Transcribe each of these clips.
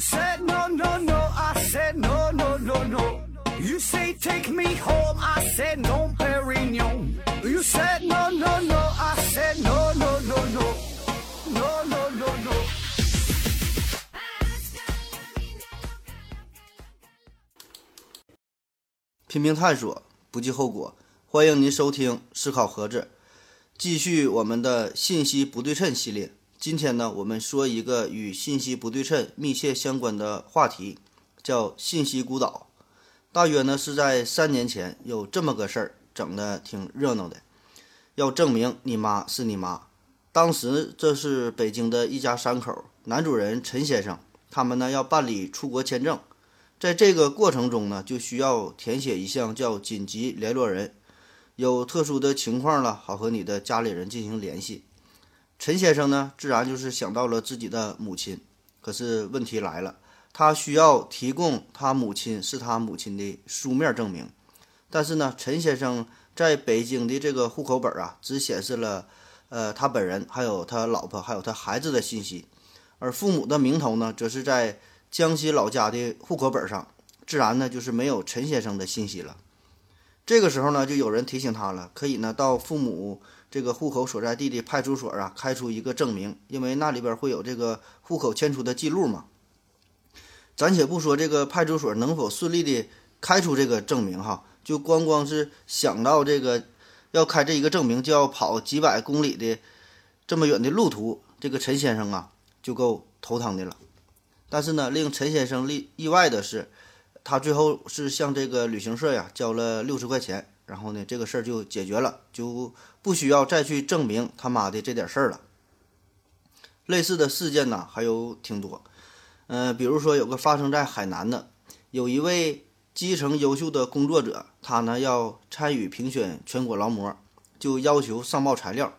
said no no no, I said no no no no. You say take me home, I said no, Perignon. You said no no no, I said no no no no, no no no no. 拼命探索，不计后果。欢迎您收听《思考盒子》，继续我们的信息不对称系列。今天呢，我们说一个与信息不对称密切相关的话题，叫信息孤岛。大约呢是在三年前，有这么个事儿，整的挺热闹的，要证明你妈是你妈。当时这是北京的一家三口，男主人陈先生，他们呢要办理出国签证。在这个过程中呢，就需要填写一项叫紧急联络人，有特殊的情况了，好和你的家里人进行联系。陈先生呢，自然就是想到了自己的母亲，可是问题来了，他需要提供他母亲是他母亲的书面证明，但是呢，陈先生在北京的这个户口本啊，只显示了，呃，他本人还有他老婆还有他孩子的信息，而父母的名头呢，则是在。江西老家的户口本上，自然呢就是没有陈先生的信息了。这个时候呢，就有人提醒他了，可以呢到父母这个户口所在地的派出所啊开出一个证明，因为那里边会有这个户口迁出的记录嘛。暂且不说这个派出所能否顺利的开出这个证明哈，就光光是想到这个要开这一个证明，就要跑几百公里的这么远的路途，这个陈先生啊就够头疼的了。但是呢，令陈先生意意外的是，他最后是向这个旅行社呀交了六十块钱，然后呢，这个事儿就解决了，就不需要再去证明他妈的这点事儿了。类似的事件呢还有挺多，嗯，比如说有个发生在海南的，有一位基层优秀的工作者，他呢要参与评选全国劳模，就要求上报材料，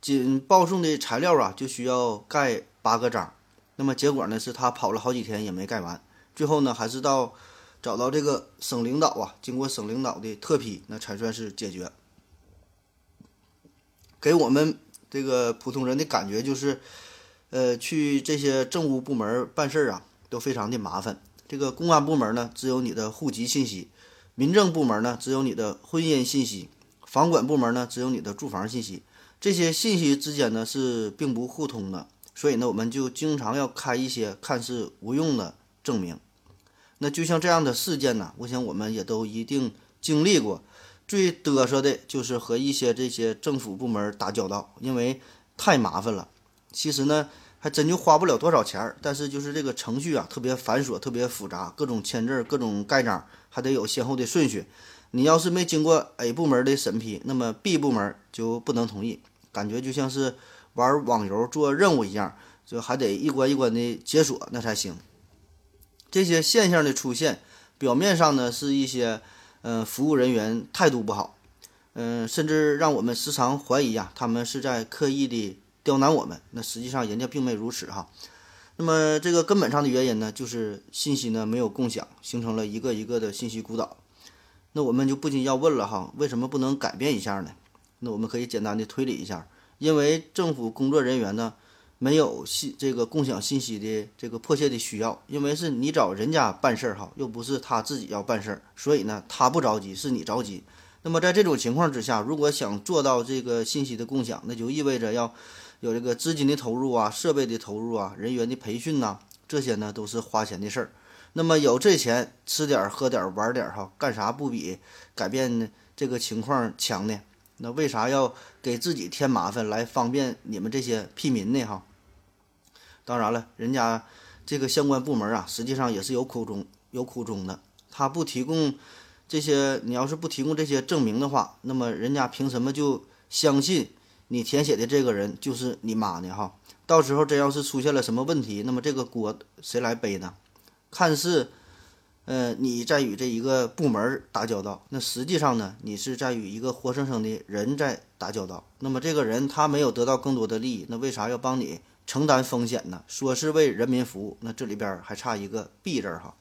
仅报送的材料啊就需要盖八个章。那么结果呢？是他跑了好几天也没盖完，最后呢还是到找到这个省领导啊，经过省领导的特批，那才算是解决。给我们这个普通人的感觉就是，呃，去这些政务部门办事儿啊，都非常的麻烦。这个公安部门呢，只有你的户籍信息；民政部门呢，只有你的婚姻信息；房管部门呢，只有你的住房信息。这些信息之间呢是并不互通的。所以呢，我们就经常要开一些看似无用的证明。那就像这样的事件呢，我想我们也都一定经历过。最嘚瑟的就是和一些这些政府部门打交道，因为太麻烦了。其实呢，还真就花不了多少钱儿，但是就是这个程序啊，特别繁琐，特别复杂，各种签字、各种盖章，还得有先后的顺序。你要是没经过 A 部门的审批，那么 B 部门就不能同意。感觉就像是。玩网游做任务一样，就还得一关一关的解锁那才行。这些现象的出现，表面上呢是一些嗯服务人员态度不好，嗯，甚至让我们时常怀疑呀，他们是在刻意的刁难我们。那实际上人家并没如此哈。那么这个根本上的原因呢，就是信息呢没有共享，形成了一个一个的信息孤岛。那我们就不禁要问了哈，为什么不能改变一下呢？那我们可以简单的推理一下。因为政府工作人员呢，没有信这个共享信息的这个迫切的需要，因为是你找人家办事儿哈，又不是他自己要办事儿，所以呢，他不着急，是你着急。那么在这种情况之下，如果想做到这个信息的共享，那就意味着要有这个资金的投入啊，设备的投入啊，人员的培训呐，这些呢都是花钱的事儿。那么有这钱，吃点儿喝点儿玩点儿哈，干啥不比改变这个情况强呢？那为啥要给自己添麻烦来方便你们这些屁民呢？哈，当然了，人家这个相关部门啊，实际上也是有苦衷有苦衷的。他不提供这些，你要是不提供这些证明的话，那么人家凭什么就相信你填写的这个人就是你妈呢？哈，到时候真要是出现了什么问题，那么这个锅谁来背呢？看似。呃，你在与这一个部门打交道，那实际上呢，你是在与一个活生生的人在打交道。那么这个人他没有得到更多的利益，那为啥要帮你承担风险呢？说是为人民服务，那这里边还差一个弊字哈。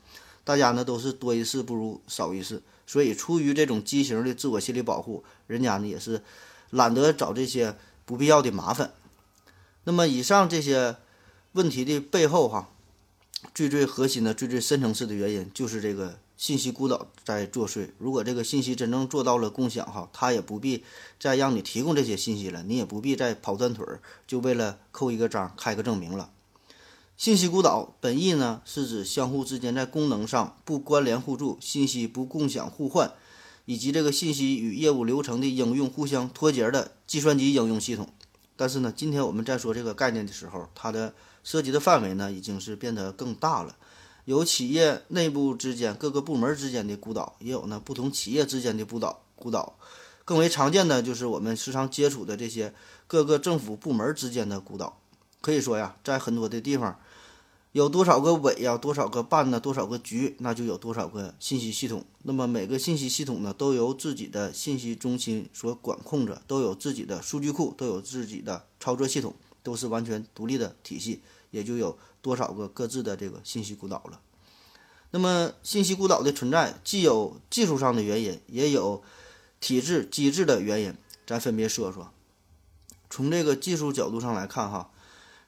大家呢都是多一事不如少一事，所以出于这种畸形的自我心理保护，人家呢也是懒得找这些不必要的麻烦。那么以上这些问题的背后哈。最最核心的、最最深层次的原因就是这个信息孤岛在作祟。如果这个信息真正做到了共享哈，他也不必再让你提供这些信息了，你也不必再跑断腿儿，就为了扣一个章、开个证明了。信息孤岛本意呢，是指相互之间在功能上不关联互助、信息不共享互换，以及这个信息与业务流程的应用互相脱节的计算机应用系统。但是呢，今天我们在说这个概念的时候，它的涉及的范围呢，已经是变得更大了。有企业内部之间、各个部门之间的孤岛，也有呢不同企业之间的孤岛。孤岛更为常见的就是我们时常接触的这些各个政府部门之间的孤岛。可以说呀，在很多的地方。有多少个委呀？多少个办呢？多少个局？那就有多少个信息系统。那么每个信息系统呢，都由自己的信息中心所管控着，都有自己的数据库，都有自己的操作系统，都是完全独立的体系。也就有多少个各自的这个信息孤岛了。那么信息孤岛的存在，既有技术上的原因，也有体制机制的原因。咱分别说说。从这个技术角度上来看，哈，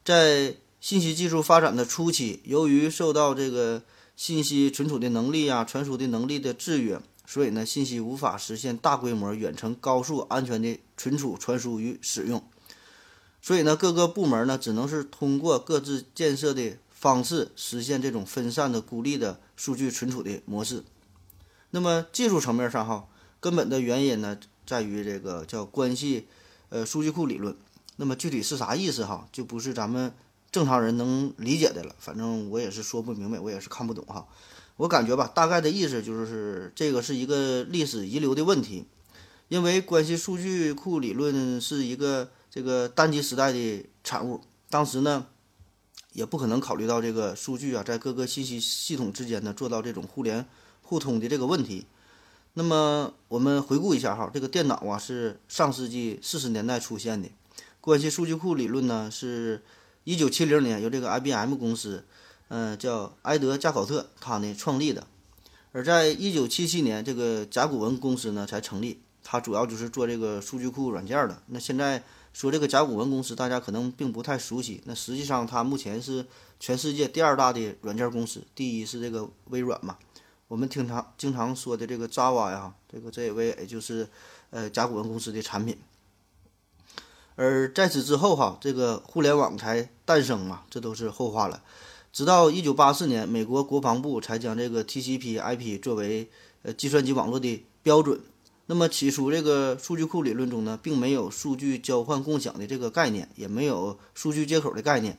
在信息技术发展的初期，由于受到这个信息存储的能力啊、传输的能力的制约，所以呢，信息无法实现大规模、远程、高速、安全的存储、传输与使用。所以呢，各个部门呢，只能是通过各自建设的方式实现这种分散的、孤立的数据存储的模式。那么技术层面上，哈，根本的原因呢，在于这个叫关系呃数据库理论。那么具体是啥意思哈，就不是咱们。正常人能理解的了，反正我也是说不明白，我也是看不懂哈。我感觉吧，大概的意思就是这个是一个历史遗留的问题，因为关系数据库理论是一个这个单机时代的产物，当时呢也不可能考虑到这个数据啊在各个信息系统之间呢做到这种互联互通的这个问题。那么我们回顾一下哈，这个电脑啊是上世纪四十年代出现的，关系数据库理论呢是。一九七零年，由这个 IBM 公司，嗯，叫埃德加考特，他呢创立的。而在一九七七年，这个甲骨文公司呢才成立，它主要就是做这个数据库软件的。那现在说这个甲骨文公司，大家可能并不太熟悉。那实际上，它目前是全世界第二大的软件公司，第一是这个微软嘛。我们经常经常说的这个 Java 呀，这个 Java 也就是呃甲骨文公司的产品。而在此之后，哈，这个互联网才诞生嘛，这都是后话了。直到一九八四年，美国国防部才将这个 TCP/IP 作为呃计算机网络的标准。那么起初，这个数据库理论中呢，并没有数据交换共享的这个概念，也没有数据接口的概念。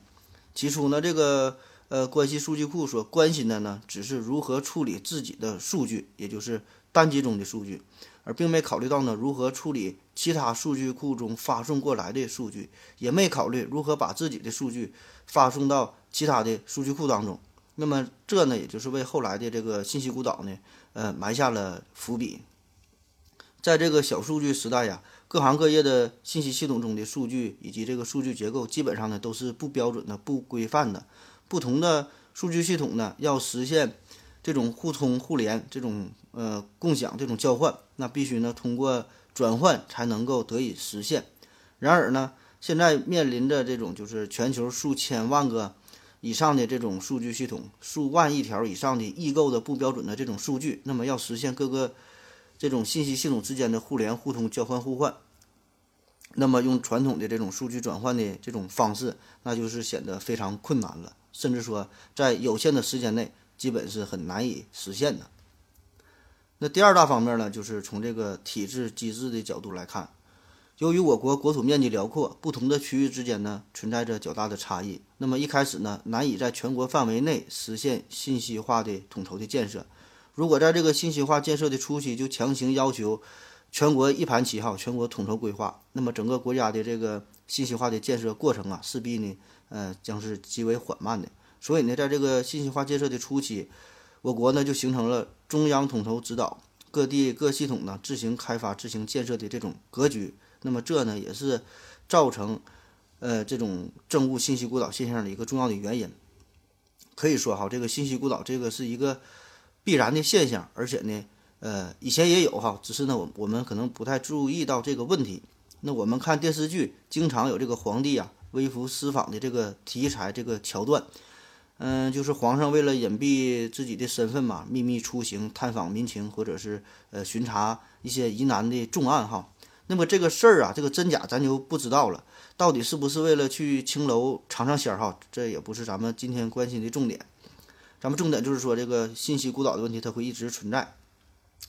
起初呢，这个呃关系数据库所关心的呢，只是如何处理自己的数据，也就是单机中的数据。而并没考虑到呢，如何处理其他数据库中发送过来的数据，也没考虑如何把自己的数据发送到其他的数据库当中。那么这呢，也就是为后来的这个信息孤岛呢，呃，埋下了伏笔。在这个小数据时代呀，各行各业的信息系统中的数据以及这个数据结构，基本上呢都是不标准的、不规范的。不同的数据系统呢，要实现这种互通互联、这种呃共享、这种交换。那必须呢，通过转换才能够得以实现。然而呢，现在面临着这种就是全球数千万个以上的这种数据系统，数万亿条以上的异构的不标准的这种数据，那么要实现各个这种信息系统之间的互联互通、交换互换，那么用传统的这种数据转换的这种方式，那就是显得非常困难了，甚至说在有限的时间内，基本是很难以实现的。那第二大方面呢，就是从这个体制机制的角度来看，由于我国国土面积辽阔，不同的区域之间呢存在着较大的差异，那么一开始呢难以在全国范围内实现信息化的统筹的建设。如果在这个信息化建设的初期就强行要求全国一盘棋哈，全国统筹规划，那么整个国家的这个信息化的建设过程啊，势必呢呃将是极为缓慢的。所以呢，在这个信息化建设的初期，我国呢就形成了中央统筹指导，各地各系统呢自行开发、自行建设的这种格局。那么这呢也是造成呃这种政务信息孤岛现象的一个重要的原因。可以说哈，这个信息孤岛这个是一个必然的现象，而且呢呃以前也有哈，只是呢我我们可能不太注意到这个问题。那我们看电视剧，经常有这个皇帝啊微服私访的这个题材这个桥段。嗯，就是皇上为了隐蔽自己的身份嘛，秘密出行探访民情，或者是呃巡查一些疑难的重案哈。那么这个事儿啊，这个真假咱就不知道了，到底是不是为了去青楼尝尝鲜儿哈？这也不是咱们今天关心的重点。咱们重点就是说这个信息孤岛的问题，它会一直存在，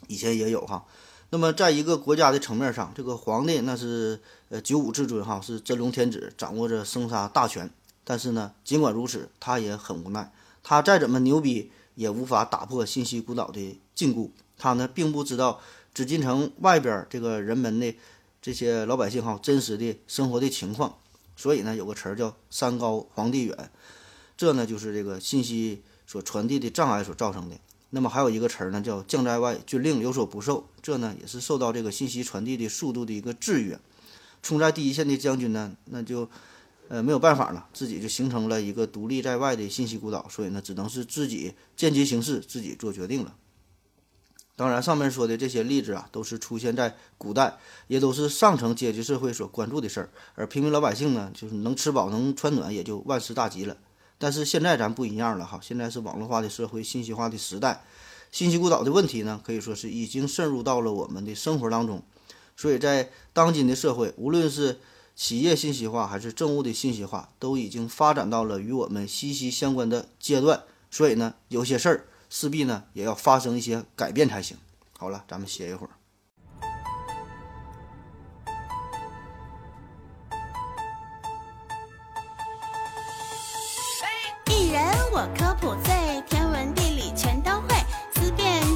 以前也有哈。那么在一个国家的层面上，这个皇帝那是呃九五至尊哈，是真龙天子，掌握着生杀大权。但是呢，尽管如此，他也很无奈。他再怎么牛逼，也无法打破信息孤岛的禁锢。他呢，并不知道紫禁城外边这个人们的这些老百姓哈真实的生活的情况。所以呢，有个词儿叫“山高皇帝远”，这呢就是这个信息所传递的障碍所造成的。那么还有一个词儿呢，叫“将在外，军令有所不受”，这呢也是受到这个信息传递的速度的一个制约。冲在第一线的将军呢，那就。呃，没有办法了，自己就形成了一个独立在外的信息孤岛，所以呢，只能是自己间接行事，自己做决定了。当然，上面说的这些例子啊，都是出现在古代，也都是上层阶级社会所关注的事儿，而平民老百姓呢，就是能吃饱能穿暖，也就万事大吉了。但是现在咱不一样了哈，现在是网络化的社会，信息化的时代，信息孤岛的问题呢，可以说是已经渗入到了我们的生活当中。所以在当今的社会，无论是企业信息化还是政务的信息化，都已经发展到了与我们息息相关的阶段，所以呢，有些事儿势必呢也要发生一些改变才行。好了，咱们歇一会儿。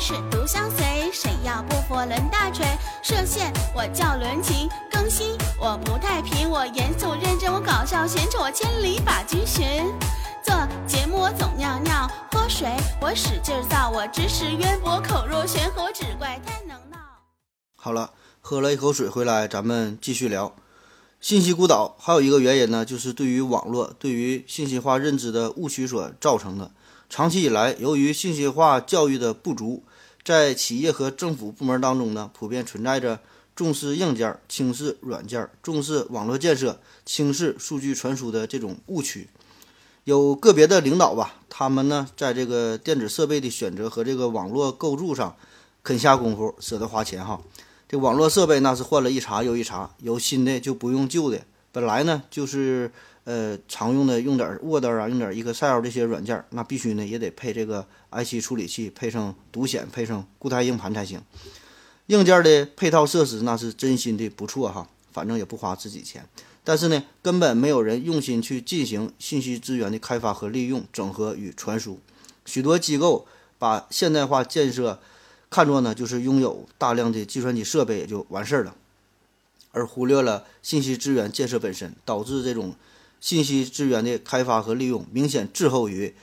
是独相随，谁要不服抡大锤。射线我叫伦琴，更新我不太平，我严肃认真，我搞笑闲扯，我千里把君寻。做节目我总尿尿，喝水我使劲造，我知识渊博，口若悬河，只怪太能闹。好了，喝了一口水回来，咱们继续聊。信息孤岛还有一个原因呢，就是对于网络、对于信息化认知的误区所造成的。长期以来，由于信息化教育的不足。在企业和政府部门当中呢，普遍存在着重视硬件、轻视软件、重视网络建设、轻视数据传输的这种误区。有个别的领导吧，他们呢，在这个电子设备的选择和这个网络构筑上，肯下功夫，舍得花钱哈。这网络设备那是换了一茬又一茬，有新的就不用旧的。本来呢，就是。呃，常用的用点 Word 啊，用点 Excel 这些软件，那必须呢也得配这个 i7 处理器，配上独显，配上固态硬盘才行。硬件的配套设施那是真心的不错哈，反正也不花自己钱。但是呢，根本没有人用心去进行信息资源的开发和利用、整合与传输。许多机构把现代化建设看作呢就是拥有大量的计算机设备也就完事儿了，而忽略了信息资源建设本身，导致这种。信息资源的开发和利用明显滞后于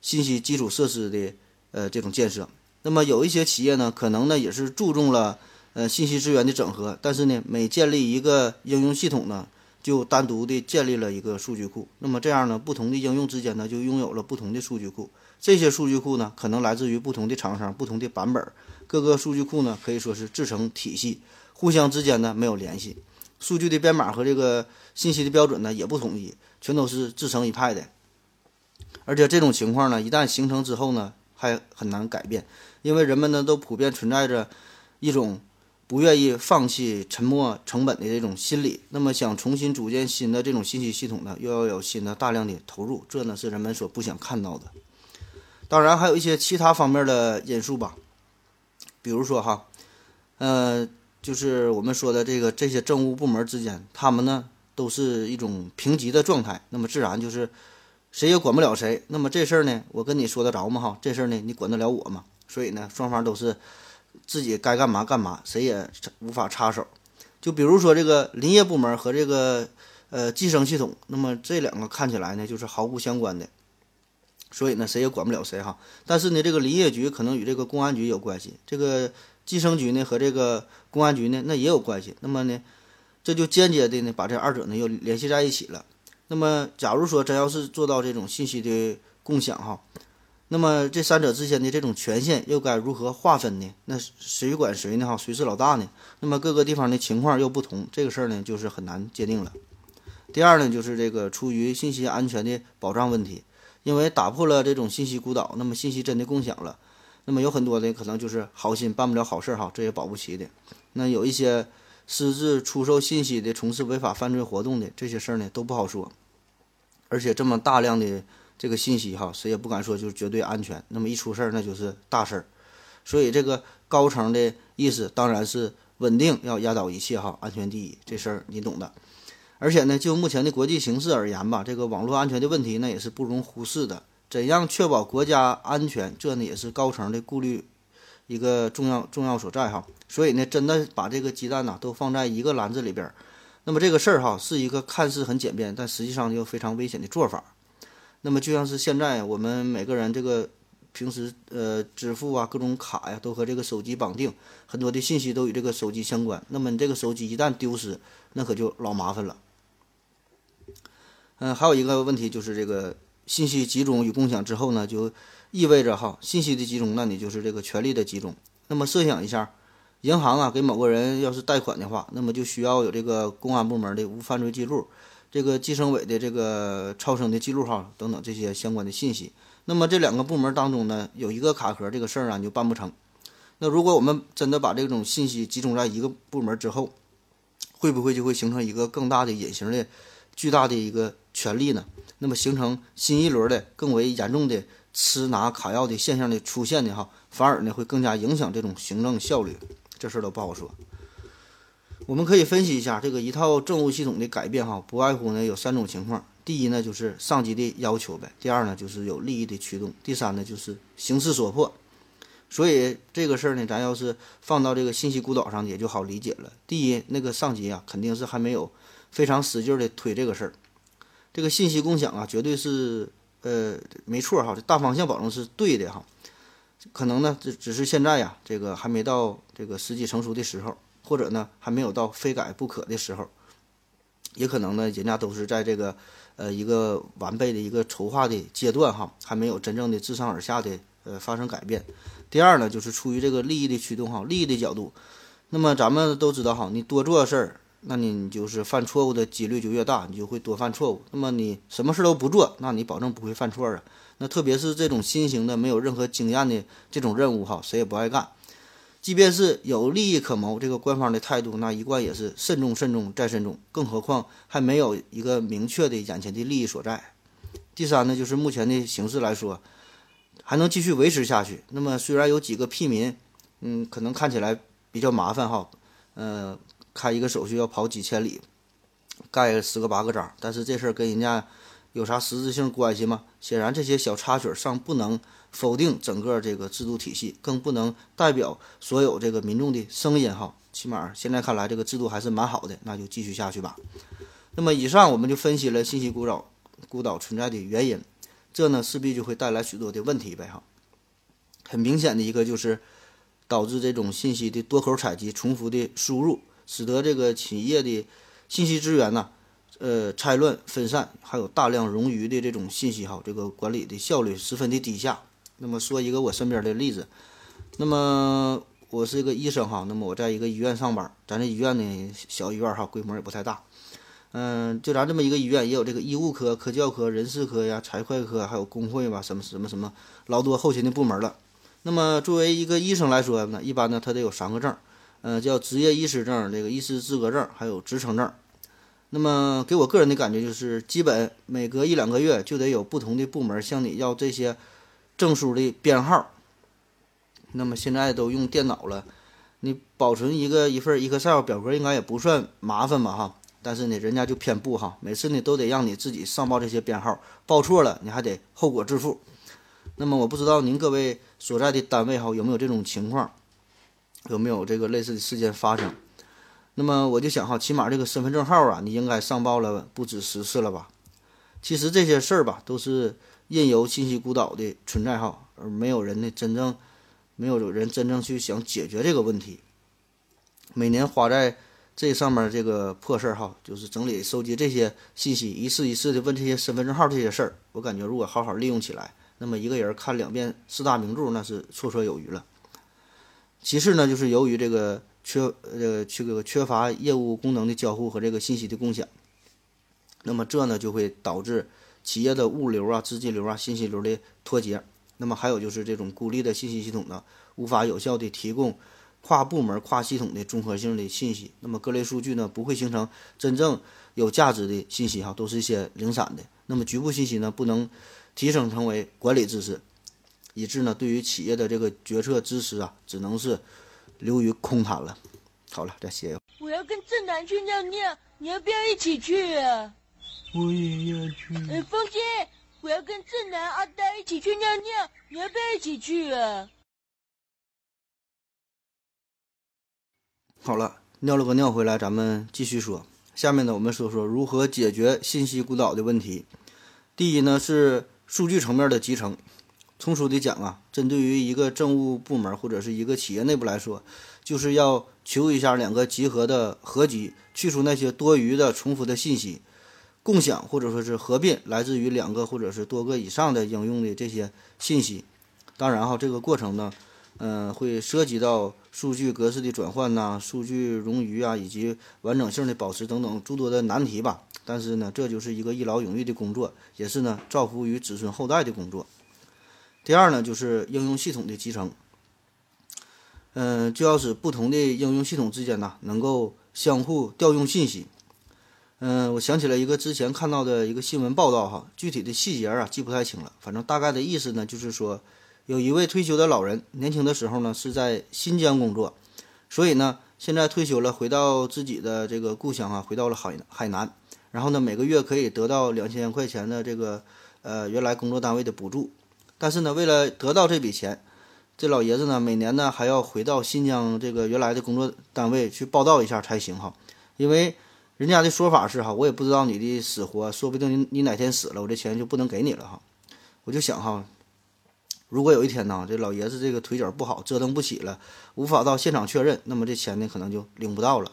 信息基础设施的呃这种建设。那么有一些企业呢，可能呢也是注重了呃信息资源的整合，但是呢每建立一个应用系统呢，就单独的建立了一个数据库。那么这样呢，不同的应用之间呢就拥有了不同的数据库。这些数据库呢可能来自于不同的厂商、不同的版本，各个数据库呢可以说是自成体系，互相之间呢没有联系。数据的编码和这个信息的标准呢也不统一。全都是自成一派的，而且这种情况呢，一旦形成之后呢，还很难改变，因为人们呢都普遍存在着一种不愿意放弃沉没成本的这种心理。那么想重新组建新的这种信息系统呢，又要有新的大量的投入，这呢是人们所不想看到的。当然还有一些其他方面的因素吧，比如说哈，呃，就是我们说的这个这些政务部门之间，他们呢。都是一种平级的状态，那么自然就是谁也管不了谁。那么这事儿呢，我跟你说得着吗？哈，这事儿呢，你管得了我吗？所以呢，双方都是自己该干嘛干嘛，谁也无法插手。就比如说这个林业部门和这个呃计生系统，那么这两个看起来呢就是毫不相关的，所以呢谁也管不了谁哈。但是呢，这个林业局可能与这个公安局有关系，这个计生局呢和这个公安局呢那也有关系。那么呢？这就间接的呢，把这二者呢又联系在一起了。那么，假如说真要是做到这种信息的共享哈，那么这三者之间的这种权限又该如何划分呢？那谁管谁呢？哈，谁是老大呢？那么各个地方的情况又不同，这个事儿呢就是很难界定了。第二呢，就是这个出于信息安全的保障问题，因为打破了这种信息孤岛，那么信息真的共享了，那么有很多的可能就是好心办不了好事哈，这也保不齐的。那有一些私自出售信息的、从事违法犯罪活动的这些事儿呢，都不好说。而且这么大量的这个信息哈，谁也不敢说就是绝对安全。那么一出事儿，那就是大事儿。所以这个高层的意思当然是稳定要压倒一切哈，安全第一，这事儿你懂的。而且呢，就目前的国际形势而言吧，这个网络安全的问题那也是不容忽视的。怎样确保国家安全，这呢也是高层的顾虑一个重要重要所在哈。所以呢，真的把这个鸡蛋呐都放在一个篮子里边，那么这个事儿哈是一个看似很简便，但实际上又非常危险的做法。那么就像是现在我们每个人这个平时呃支付啊各种卡呀都和这个手机绑定，很多的信息都与这个手机相关。那么你这个手机一旦丢失，那可就老麻烦了。嗯，还有一个问题就是这个信息集中与共享之后呢，就意味着哈信息的集中，那你就是这个权力的集中。那么设想一下。银行啊，给某个人要是贷款的话，那么就需要有这个公安部门的无犯罪记录，这个计生委的这个超生的记录哈等等这些相关的信息。那么这两个部门当中呢，有一个卡壳，这个事儿啊你就办不成。那如果我们真的把这种信息集中在一个部门之后，会不会就会形成一个更大的隐形的、巨大的一个权力呢？那么形成新一轮的更为严重的吃拿卡要的现象的出现的哈，反而呢会更加影响这种行政效率。这事儿都不好说。我们可以分析一下这个一套政务系统的改变，哈，不外乎呢有三种情况：第一呢就是上级的要求呗；第二呢就是有利益的驱动；第三呢就是形势所迫。所以这个事儿呢，咱要是放到这个信息孤岛上，也就好理解了。第一，那个上级啊，肯定是还没有非常使劲的推这个事儿。这个信息共享啊，绝对是呃没错哈，这大方向保证是对的哈。可能呢，只只是现在呀，这个还没到这个时机成熟的时候，或者呢，还没有到非改不可的时候，也可能呢，人家都是在这个呃一个完备的一个筹划的阶段哈，还没有真正的自上而下的呃发生改变。第二呢，就是出于这个利益的驱动哈，利益的角度。那么咱们都知道哈，你多做事儿，那你就是犯错误的几率就越大，你就会多犯错误。那么你什么事都不做，那你保证不会犯错啊。那特别是这种新型的、没有任何经验的这种任务，哈，谁也不爱干。即便是有利益可谋，这个官方的态度那一贯也是慎重、慎重再慎重。更何况还没有一个明确的眼前的利益所在。第三呢，就是目前的形势来说，还能继续维持下去。那么虽然有几个屁民，嗯，可能看起来比较麻烦哈，呃，开一个手续要跑几千里，盖十个八个章，但是这事儿跟人家。有啥实质性关系吗？显然，这些小插曲尚不能否定整个这个制度体系，更不能代表所有这个民众的声音哈。起码现在看来，这个制度还是蛮好的，那就继续下去吧。那么，以上我们就分析了信息孤岛孤岛存在的原因，这呢势必就会带来许多的问题呗哈。很明显的一个就是导致这种信息的多口采集、重复的输入，使得这个企业的信息资源呢。呃，拆乱分散，还有大量冗余的这种信息哈，这个管理的效率十分的低下。那么说一个我身边的例子，那么我是一个医生哈，那么我在一个医院上班，咱这医院呢小医院哈，规模也不太大。嗯，就咱这么一个医院，也有这个医务科、科教科、人事科呀、财会科，还有工会吧，什么什么什么，老多后勤的部门了。那么作为一个医生来说呢，一般呢他得有三个证，呃，叫执业医师证、这个医师资格证，还有职称证。那么给我个人的感觉就是，基本每隔一两个月就得有不同的部门向你要这些证书的编号。那么现在都用电脑了，你保存一个一份 Excel 表格应该也不算麻烦吧？哈，但是呢，人家就偏不哈，每次呢都得让你自己上报这些编号，报错了你还得后果自负。那么我不知道您各位所在的单位哈有没有这种情况，有没有这个类似的事件发生？那么我就想哈，起码这个身份证号啊，你应该上报了不止十次了吧？其实这些事儿吧，都是任由信息孤岛的存在哈，而没有人呢真正没有人真正去想解决这个问题。每年花在这上面这个破事儿哈，就是整理收集这些信息，一次一次的问这些身份证号这些事儿，我感觉如果好好利用起来，那么一个人看两遍四大名著那是绰绰有余了。其次呢，就是由于这个。缺呃，这个缺乏业务功能的交互和这个信息的共享，那么这呢就会导致企业的物流啊、资金流啊、信息流的脱节。那么还有就是这种孤立的信息系统呢，无法有效的提供跨部门、跨系统的综合性的信息。那么各类数据呢，不会形成真正有价值的信息哈，都是一些零散的。那么局部信息呢，不能提升成为管理知识，以致呢，对于企业的这个决策支持啊，只能是流于空谈了。好了，再歇一会儿。我要跟正南去尿尿，你要不要一起去啊？我也要去。呃，风心，我要跟正南、阿呆一起去尿尿，你要不要一起去啊？好了，尿了个尿回来，咱们继续说。下面呢，我们说说如何解决信息孤岛的问题。第一呢，是数据层面的集成。通俗的讲啊，针对于一个政务部门或者是一个企业内部来说，就是要求一下两个集合的合集，去除那些多余的重复的信息，共享或者说是合并来自于两个或者是多个以上的应用的这些信息。当然哈，这个过程呢，嗯，会涉及到数据格式的转换呐、数据冗余啊，以及完整性的保持等等诸多的难题吧。但是呢，这就是一个一劳永逸的工作，也是呢造福于子孙后代的工作。第二呢，就是应用系统的集成。嗯，就要使不同的应用系统之间呢能够相互调用信息。嗯，我想起了一个之前看到的一个新闻报道哈，具体的细节啊记不太清了，反正大概的意思呢就是说，有一位退休的老人，年轻的时候呢是在新疆工作，所以呢现在退休了，回到自己的这个故乡啊，回到了海海南，然后呢每个月可以得到两千块钱的这个呃原来工作单位的补助。但是呢，为了得到这笔钱，这老爷子呢，每年呢还要回到新疆这个原来的工作单位去报道一下才行哈。因为人家的说法是哈，我也不知道你的死活，说不定你你哪天死了，我这钱就不能给你了哈。我就想哈，如果有一天呢，这老爷子这个腿脚不好，折腾不起了，无法到现场确认，那么这钱呢可能就领不到了。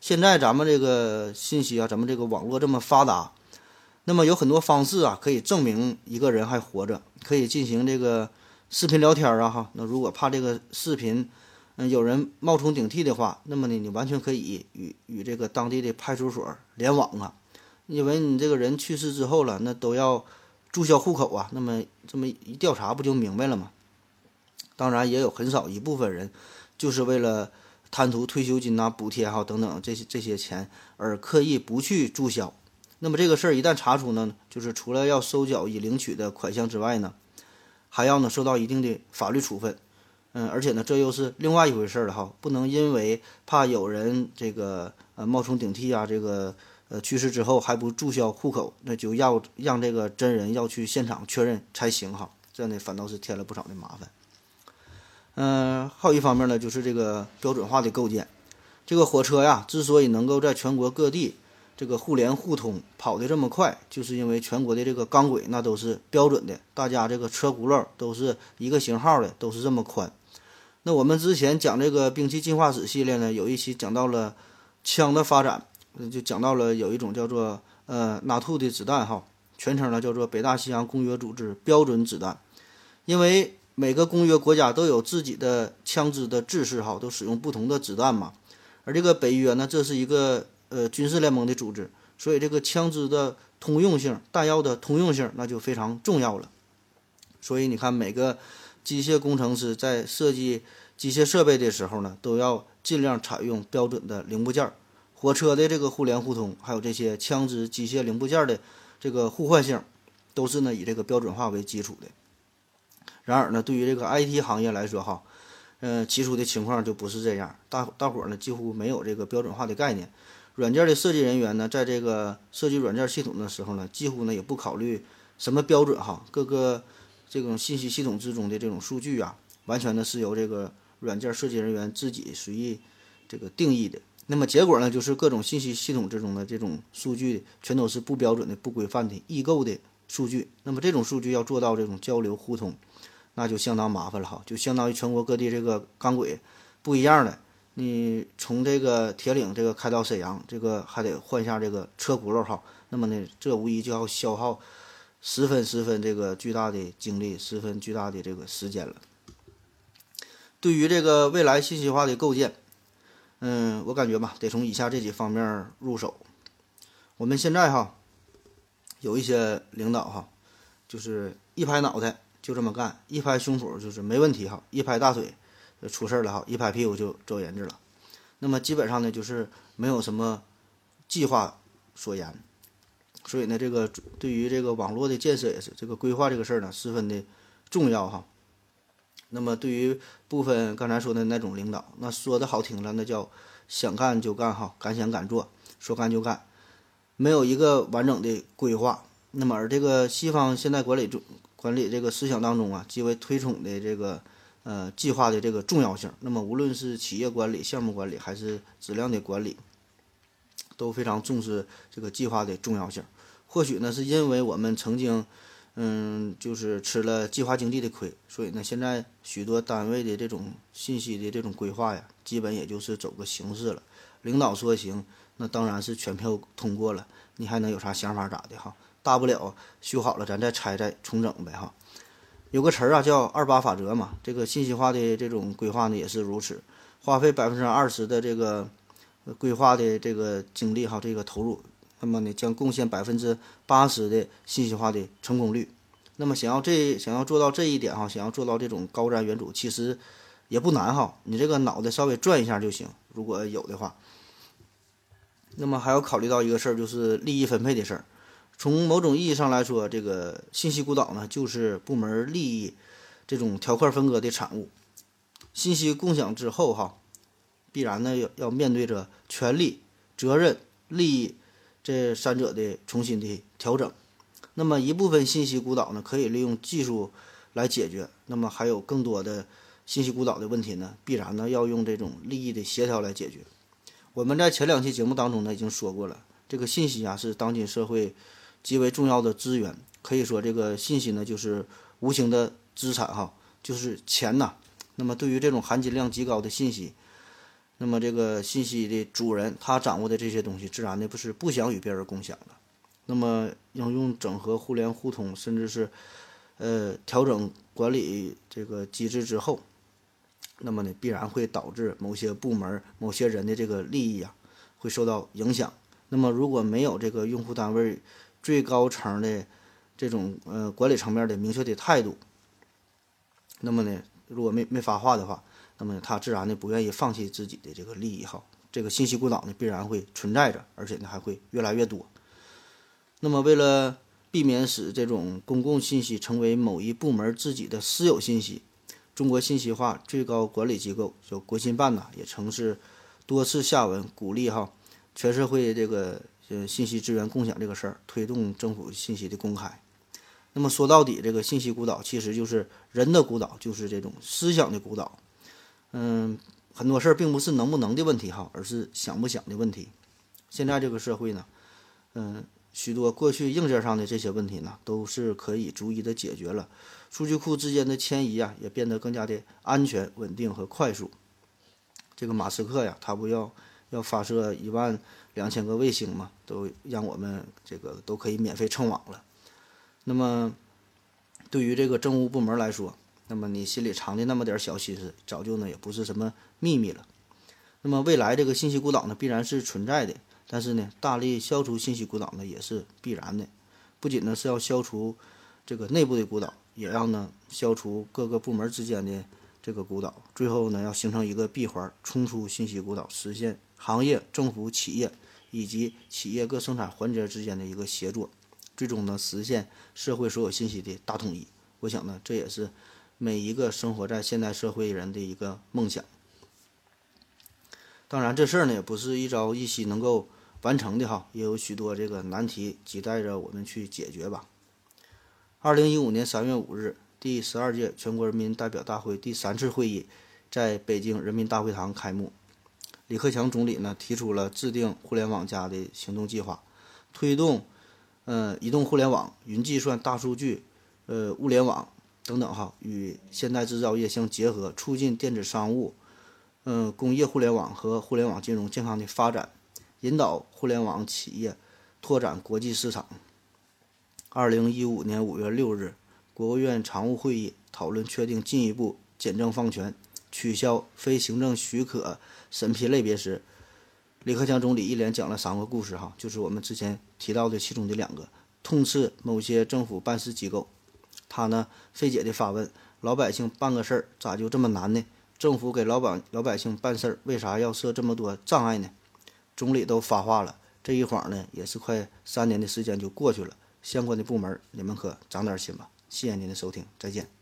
现在咱们这个信息啊，咱们这个网络这么发达。那么有很多方式啊，可以证明一个人还活着，可以进行这个视频聊天啊，哈。那如果怕这个视频，嗯，有人冒充顶替的话，那么呢，你完全可以与与这个当地的派出所联网啊，因为你这个人去世之后了，那都要注销户口啊，那么这么一调查不就明白了吗？当然，也有很少一部分人，就是为了贪图退休金呐、补贴哈等等这些这些钱而刻意不去注销。那么这个事儿一旦查出呢，就是除了要收缴已领取的款项之外呢，还要呢受到一定的法律处分。嗯，而且呢，这又是另外一回事了哈，不能因为怕有人这个呃冒充顶替啊，这个呃去世之后还不注销户口，那就要让这个真人要去现场确认才行哈。这样呢反倒是添了不少的麻烦。嗯，还有一方面呢，就是这个标准化的构建。这个火车呀，之所以能够在全国各地。这个互联互通跑得这么快，就是因为全国的这个钢轨那都是标准的，大家这个车轱辘都是一个型号的，都是这么宽。那我们之前讲这个兵器进化史系列呢，有一期讲到了枪的发展，就讲到了有一种叫做呃纳兔的子弹哈，全称呢叫做北大西洋公约组织标准子弹。因为每个公约国家都有自己的枪支的制式哈，都使用不同的子弹嘛，而这个北约呢，这是一个。呃，军事联盟的组织，所以这个枪支的通用性、弹药的通用性那就非常重要了。所以你看，每个机械工程师在设计机械设备的时候呢，都要尽量采用标准的零部件。火车的这个互联互通，还有这些枪支机械零部件的这个互换性，都是呢以这个标准化为基础的。然而呢，对于这个 IT 行业来说，哈，嗯，起初的情况就不是这样，大大伙儿呢几乎没有这个标准化的概念。软件的设计人员呢，在这个设计软件系统的时候呢，几乎呢也不考虑什么标准哈，各个这种信息系统之中的这种数据啊，完全呢是由这个软件设计人员自己随意这个定义的。那么结果呢，就是各种信息系统之中的这种数据全都是不标准的、不规范的异构的数据。那么这种数据要做到这种交流互通，那就相当麻烦了哈，就相当于全国各地这个钢轨不一样的。你从这个铁岭这个开到沈阳，这个还得换下这个车轱辘哈，那么呢，这无疑就要消耗十分十分这个巨大的精力，十分巨大的这个时间了。对于这个未来信息化的构建，嗯，我感觉吧，得从以下这几方面入手。我们现在哈，有一些领导哈，就是一拍脑袋就这么干，一拍胸脯就是没问题哈，一拍大腿出事儿了哈，一拍屁股就走人质了。那么基本上呢，就是没有什么计划所言，所以呢，这个对于这个网络的建设也是这个规划这个事儿呢，十分的重要哈。那么对于部分刚才说的那种领导，那说的好听了，那叫想干就干哈，敢想敢做，说干就干，没有一个完整的规划。那么而这个西方现代管理中管理这个思想当中啊，极为推崇的这个呃计划的这个重要性。那么无论是企业管理、项目管理还是质量的管理，都非常重视这个计划的重要性。或许呢，是因为我们曾经。嗯，就是吃了计划经济的亏，所以呢，现在许多单位的这种信息的这种规划呀，基本也就是走个形式了。领导说行，那当然是全票通过了，你还能有啥想法咋的哈？大不了修好了，咱再拆再重整呗哈。有个词儿啊，叫二八法则嘛。这个信息化的这种规划呢，也是如此，花费百分之二十的这个规划的这个精力哈，这个投入。那么呢，将贡献百分之八十的信息化的成功率。那么想要这想要做到这一点哈，想要做到这种高瞻远瞩，其实也不难哈。你这个脑袋稍微转一下就行，如果有的话。那么还要考虑到一个事儿，就是利益分配的事儿。从某种意义上来说，这个信息孤岛呢，就是部门利益这种条块分割的产物。信息共享之后哈，必然呢要要面对着权利、责任、利益。这三者的重新的调整，那么一部分信息孤岛呢，可以利用技术来解决；那么还有更多的信息孤岛的问题呢，必然呢要用这种利益的协调来解决。我们在前两期节目当中呢已经说过了，这个信息啊是当今社会极为重要的资源，可以说这个信息呢就是无形的资产哈，就是钱呐。那么对于这种含金量极高的信息，那么这个信息的主人，他掌握的这些东西，自然的不是不想与别人共享的。那么应用整合、互联互通，甚至是呃调整管理这个机制之后，那么呢，必然会导致某些部门、某些人的这个利益啊，会受到影响。那么如果没有这个用户单位最高层的这种呃管理层面的明确的态度，那么呢，如果没没发话的话。那么他自然的不愿意放弃自己的这个利益哈，这个信息孤岛呢必然会存在着，而且呢还会越来越多。那么为了避免使这种公共信息成为某一部门自己的私有信息，中国信息化最高管理机构就国新办呐，也曾是多次下文鼓励哈全社会这个呃信息资源共享这个事儿，推动政府信息的公开。那么说到底，这个信息孤岛其实就是人的孤岛，就是这种思想的孤岛。嗯，很多事儿并不是能不能的问题哈，而是想不想的问题。现在这个社会呢，嗯，许多过去硬件上的这些问题呢，都是可以逐一的解决了。数据库之间的迁移啊，也变得更加的安全、稳定和快速。这个马斯克呀，他不要要发射一万两千个卫星嘛，都让我们这个都可以免费蹭网了。那么，对于这个政务部门来说，那么你心里藏的那么点小心思，早就呢也不是什么秘密了。那么未来这个信息孤岛呢必然是存在的，但是呢大力消除信息孤岛呢也是必然的。不仅呢是要消除这个内部的孤岛，也要呢消除各个部门之间的这个孤岛。最后呢要形成一个闭环，冲出信息孤岛，实现行业、政府、企业以及企业各生产环节之间的一个协作，最终呢实现社会所有信息的大统一。我想呢这也是。每一个生活在现代社会人的一个梦想。当然，这事儿呢也不是一朝一夕能够完成的哈，也有许多这个难题亟待着我们去解决吧。二零一五年三月五日，第十二届全国人民代表大会第三次会议在北京人民大会堂开幕。李克强总理呢提出了制定“互联网加”的行动计划，推动呃移动互联网、云计算、大数据、呃物联网。等等哈，与现代制造业相结合，促进电子商务、嗯工业互联网和互联网金融健康的发展，引导互联网企业拓展国际市场。二零一五年五月六日，国务院常务会议讨论确定进一步简政放权，取消非行政许可审批类别时，李克强总理一连讲了三个故事，哈，就是我们之前提到的其中的两个。痛斥某些政府办事机构，他呢费解的发问：老百姓办个事儿咋就这么难呢？政府给老百老百姓办事儿，为啥要设这么多障碍呢？总理都发话了，这一晃呢也是快三年的时间就过去了，相关的部门你们可长点心吧。谢谢您的收听，再见。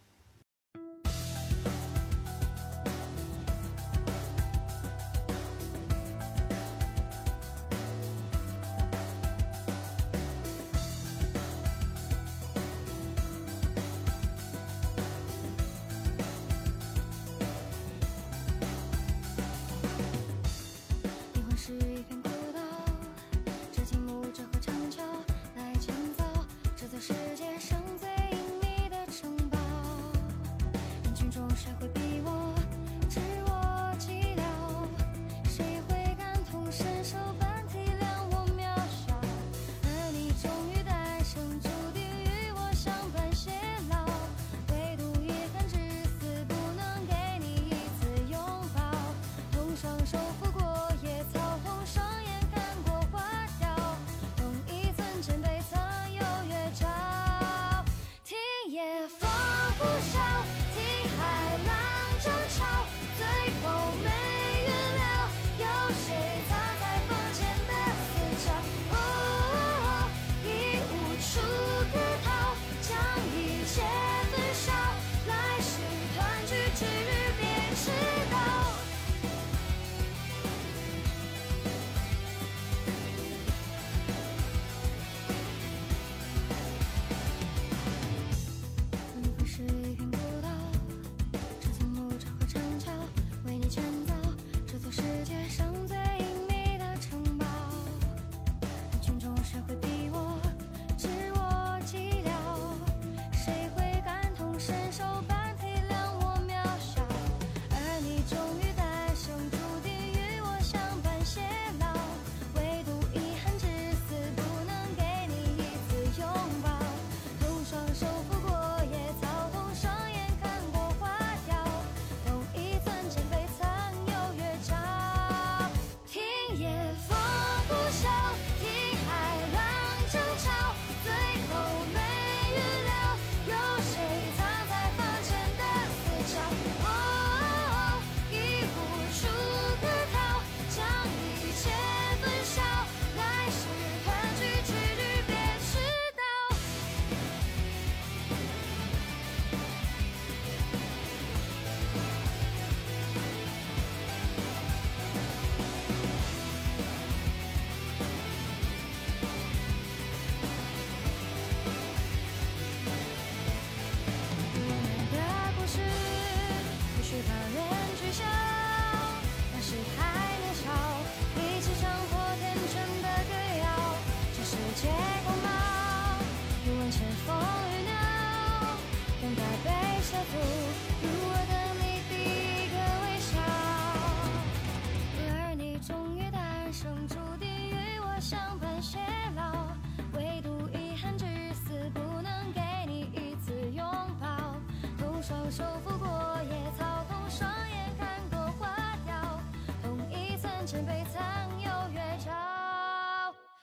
身被藏有月照，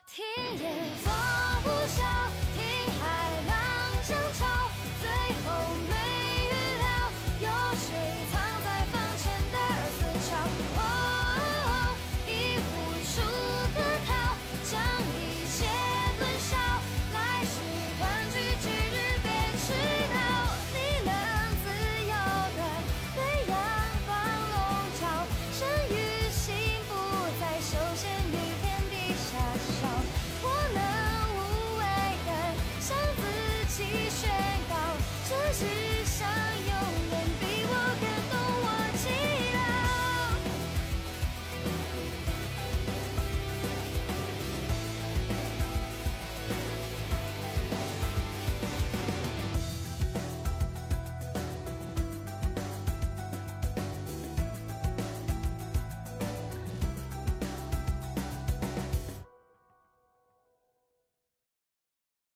听夜风。